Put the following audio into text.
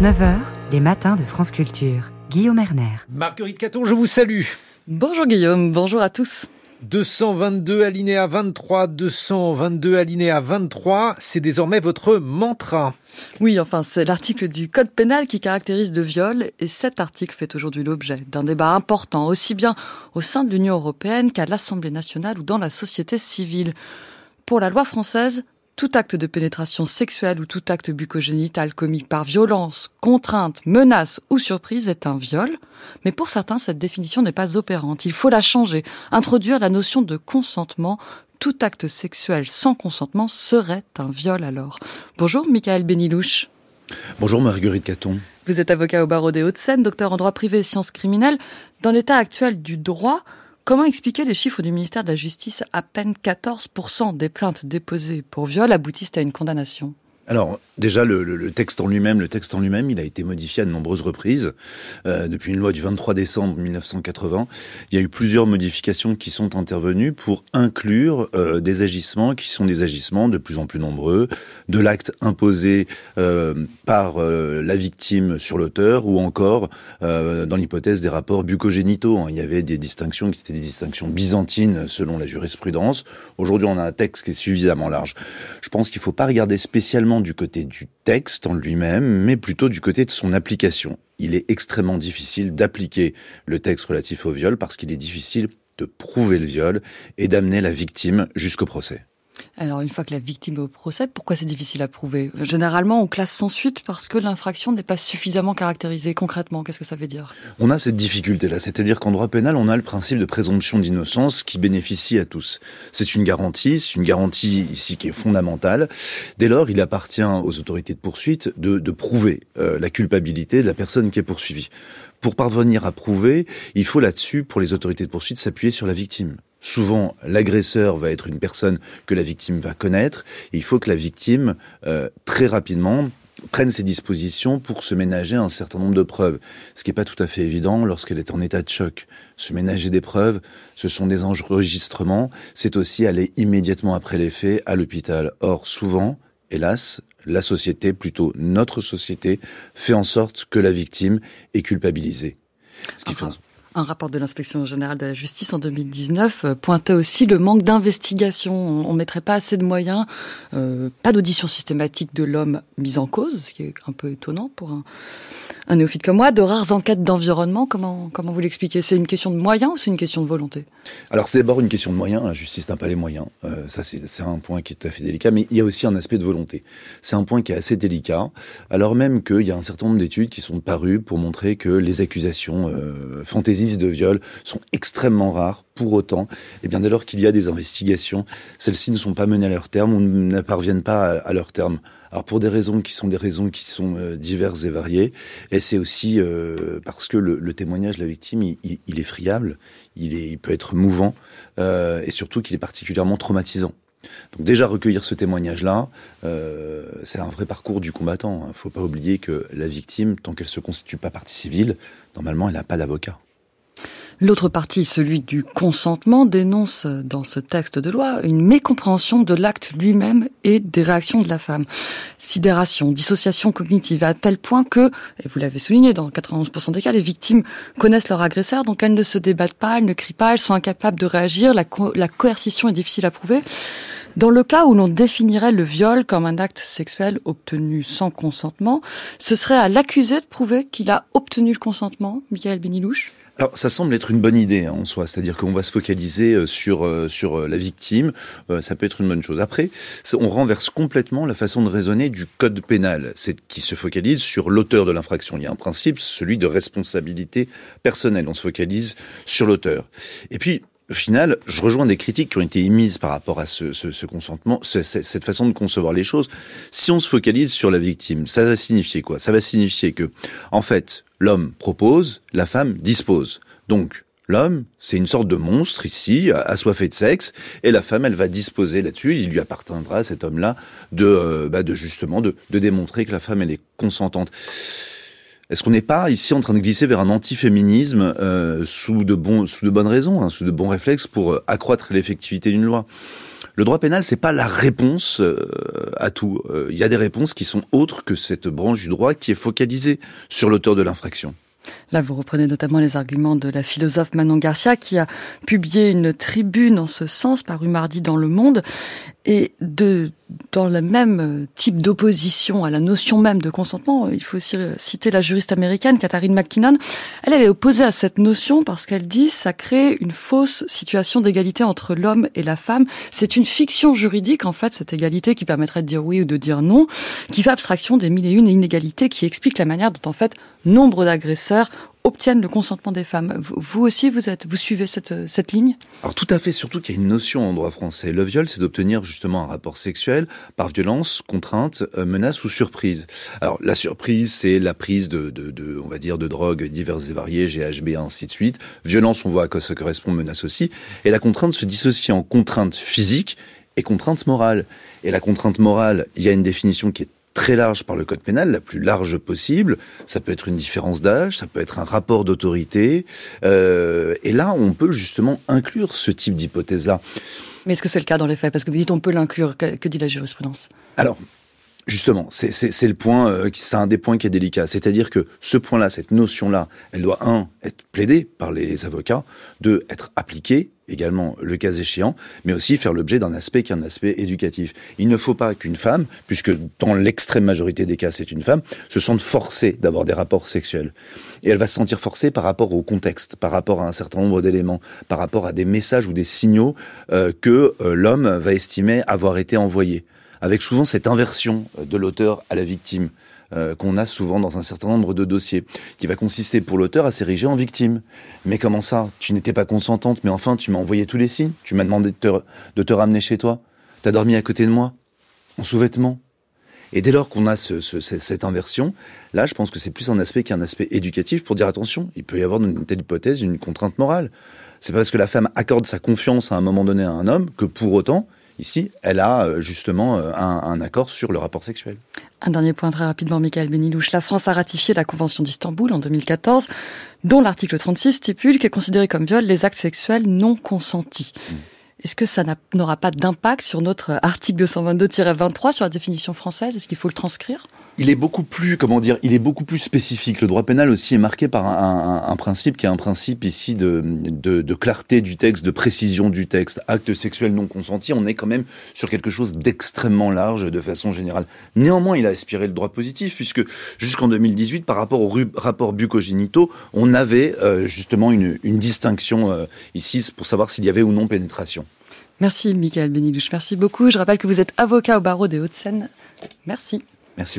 9h, les matins de France Culture. Guillaume Erner. Marguerite Caton, je vous salue. Bonjour Guillaume, bonjour à tous. 222 alinéa 23, 222 alinéa 23, c'est désormais votre mantra. Oui, enfin, c'est l'article du Code pénal qui caractérise le viol et cet article fait aujourd'hui l'objet d'un débat important, aussi bien au sein de l'Union européenne qu'à l'Assemblée nationale ou dans la société civile. Pour la loi française, tout acte de pénétration sexuelle ou tout acte bucogénital commis par violence, contrainte, menace ou surprise est un viol. Mais pour certains, cette définition n'est pas opérante. Il faut la changer, introduire la notion de consentement. Tout acte sexuel sans consentement serait un viol alors. Bonjour Michael Benilouche. Bonjour Marguerite Caton. Vous êtes avocat au barreau des Hauts-de-Seine, docteur en droit privé et sciences criminelles. Dans l'état actuel du droit, Comment expliquer les chiffres du ministère de la Justice À peine 14% des plaintes déposées pour viol aboutissent à une condamnation? Alors déjà le, texte en lui-même, le texte en lui-même, il a été modifié à de nombreuses reprises euh, depuis une loi du 23 décembre 1980. Il y a eu plusieurs modifications qui sont intervenues pour inclure euh, des agissements qui sont des agissements de plus en plus nombreux, de l'acte imposé euh, par la victime sur l'auteur ou encore dans l'hypothèse des rapports bucogénitaux. Hein. Il y avait des distinctions qui étaient des distinctions byzantines selon la jurisprudence. Aujourd'hui, on a un texte qui est suffisamment large. Je pense qu'il ne faut pas regarder spécialement du côté du texte en lui-même, mais plutôt du côté de son application. Il est extrêmement difficile d'appliquer le texte relatif au viol parce qu'il est difficile de prouver le viol et d'amener la victime jusqu'au procès. Alors, une fois que la victime est au procès, pourquoi c'est difficile à prouver? Généralement, on classe sans suite parce que l'infraction n'est pas suffisamment caractérisée. Concrètement, qu'est-ce que ça veut dire? On a cette difficulté-là, c'est-à-dire qu'en droit pénal, on a le principe de présomption d'innocence qui bénéficie à tous. C'est une garantie, c'est une garantie ici qui est fondamentale. Dès lors, il appartient aux autorités de poursuite de, de prouver euh, la culpabilité de la personne qui est poursuivie. Pour parvenir à prouver, il faut là-dessus, pour les autorités de poursuite, s'appuyer sur la victime. Souvent, l'agresseur va être une personne que la victime va connaître. il faut que la victime, euh, très rapidement, prenne ses dispositions pour se ménager un certain nombre de preuves. Ce qui n'est pas tout à fait évident lorsqu'elle est en état de choc. Se ménager des preuves, ce sont des enregistrements, c'est aussi aller immédiatement après les faits à l'hôpital. Or, souvent, hélas, la société, plutôt notre société, fait en sorte que la victime est culpabilisée. Ce qui fait... Un rapport de l'inspection générale de la justice en 2019 euh, pointait aussi le manque d'investigation. On, ne mettrait pas assez de moyens, euh, pas d'audition systématique de l'homme mis en cause, ce qui est un peu étonnant pour un, un néophyte comme moi, de rares enquêtes d'environnement. Comment, comment vous l'expliquez? C'est une question de moyens ou c'est une question de volonté? Alors c'est d'abord une question de moyens. La justice n'a pas les moyens. Euh, ça c'est un point qui est tout à fait délicat. Mais il y a aussi un aspect de volonté. C'est un point qui est assez délicat. Alors même qu'il y a un certain nombre d'études qui sont parues pour montrer que les accusations euh, fantaisistes de viol sont extrêmement rares. Pour autant, et eh bien dès lors qu'il y a des investigations, celles-ci ne sont pas menées à leur terme ou ne parviennent pas à, leur terme. Alors pour des raisons qui sont des raisons qui sont euh, diverses et variées, et c'est aussi euh, parce que le, témoignage de la victime, il, est friable, il, peut être mouvant, euh, et surtout qu'il est particulièrement traumatisant. Donc déjà recueillir ce témoignage-là, c'est un vrai parcours du combattant. Il ne faut pas oublier que la victime, tant qu'elle se constitue pas partie civile, normalement elle n'a pas d'avocat. L'autre partie, celui du consentement, dénonce dans ce texte de loi une mécompréhension de l'acte lui-même et des réactions de la femme. Sidération, dissociation cognitive, à tel point que, et vous l'avez souligné, dans 91% des cas, les victimes connaissent leur agresseur, donc elles ne se débattent pas, elles ne crient pas, elles sont incapables de réagir, la, la coercition est difficile à prouver. Dans le cas où l'on définirait le viol comme un acte sexuel obtenu sans consentement, ce serait à l'accusé de prouver qu'il a obtenu le consentement, Michael Benilouche alors, ça semble être une bonne idée hein, en soi, c'est-à-dire qu'on va se focaliser euh, sur euh, sur euh, la victime. ça peut être une bonne chose. Après, on renverse complètement la façon de raisonner du code pénal, c'est qui se focalise sur l'auteur de l'infraction. Il y a un principe, celui de responsabilité personnelle. On se focalise sur l'auteur. Et puis, au final, je rejoins des critiques qui ont été émises par rapport à ce, ce, ce consentement, cette façon de concevoir les choses. Si on se focalise sur la victime, ça va signifier quoi? Ça va signifier que, en fait, L'homme propose, la femme dispose. Donc, L'homme, c'est une sorte de monstre ici, assoiffé de sexe, et la femme, elle va disposer là-dessus. Il lui appartiendra à cet homme-là de, euh, bah justement de, démontrer que la femme, elle est consentante. Est-ce qu'on n'est pas ici en train de glisser vers un antiféminisme euh, sous de sous bonnes raisons, hein, sous de bons réflexes pour euh, accroître l'effectivité d'une loi? Le droit pénal, c'est pas la réponse euh, à tout. Euh, il y a des réponses qui sont autres que cette branche du droit qui est focalisée sur l'auteur de l'infraction. Là, vous reprenez notamment les arguments de la philosophe Manon Garcia qui a publié une tribune en ce sens, paru mardi dans Le Monde, et de, dans le même type d'opposition à la notion même de consentement, il faut aussi citer la juriste américaine Katharine McKinnon. Elle, elle est opposée à cette notion parce qu'elle dit ça crée une fausse situation d'égalité entre l'homme et la femme. C'est une fiction juridique, en fait, cette égalité qui permettrait de dire oui ou de dire non, qui fait abstraction des mille et une inégalités qui expliquent la manière dont, en fait, nombre d'agresseurs obtiennent le consentement des femmes. Vous aussi, vous êtes, vous suivez cette, cette ligne? Alors tout à fait, surtout qu'il y a une notion en droit français. Le viol, c'est d'obtenir justement un rapport sexuel par violence, contrainte, euh, menace ou surprise. Alors la surprise, c'est la prise de, de, on va dire, de drogues diverses et variées, GHB, ainsi de suite. Violence, on voit à quoi ça correspond, menace aussi. Et la contrainte se dissocie en contrainte physique et contrainte morale. Et la contrainte morale, il y a une définition qui est très large par le code pénal, la plus large possible. Ça peut être une différence d'âge, ça peut être un rapport d'autorité. Euh, et là, on peut justement inclure ce type d'hypothèse-là. Mais est-ce que c'est le cas dans les faits? Parce que vous dites on peut l'inclure. Que, que, dit la jurisprudence? Alors. Justement, c'est le point, euh, c'est un des points qui est délicat. C'est-à-dire que ce point-là, cette notion-là, elle doit un être plaidée par les avocats, deux être appliquée également le cas échéant, mais aussi faire l'objet d'un aspect qui est un aspect éducatif. Il ne faut pas qu'une femme, puisque dans l'extrême majorité des cas c'est une femme, se sente forcée d'avoir des rapports sexuels. Et elle va se sentir forcée par rapport au contexte, par rapport à un certain nombre d'éléments, par rapport à des messages ou des signaux euh, que euh, l'homme va estimer avoir été envoyés, avec souvent cette inversion de l'auteur à la victime. Euh, qu'on a souvent dans un certain nombre de dossiers, qui va consister pour l'auteur à s'ériger en victime. Mais comment ça? Tu n'étais pas consentante, mais enfin tu m'as envoyé tous les signes, tu m'as demandé de te, ramener chez toi, t'as dormi à côté de moi, en sous-vêtements. Et dès lors qu'on a ce, ce, cette inversion, là, je pense que c'est plus un aspect qu'un aspect éducatif pour dire attention, il peut y avoir une telle hypothèse une contrainte morale. C'est parce que la femme accorde sa confiance à un moment donné à un homme que pour autant, Ici, elle a euh, justement euh, un, un, accord sur le rapport sexuel. Un dernier point très rapidement, Michael Benilouche. La France a ratifié la Convention d'Istanbul en 2014, dont l'article 36 stipule qu'est considéré comme viol les actes sexuels non consentis. Mmh. Est-ce que ça n'aura pas d'impact sur notre article 222-23 sur la définition française? Est-ce qu'il faut le transcrire? Il est beaucoup plus, comment dire, il est beaucoup plus spécifique. Le droit pénal aussi est marqué par un, un, un principe qui est un principe ici de, de, de, clarté du texte, de précision du texte. Acte sexuel non consenti, on est quand même sur quelque chose d'extrêmement large de façon générale. Néanmoins, il a aspiré le droit positif puisque jusqu'en 2018, par rapport au rapport bucogénitaux, on avait euh, justement une, une distinction euh, ici pour savoir s'il y avait ou non pénétration. Merci, Michael Benidouche. Merci beaucoup. Je rappelle que vous êtes avocat au barreau des Hauts-de-Seine. Merci. Merci beaucoup.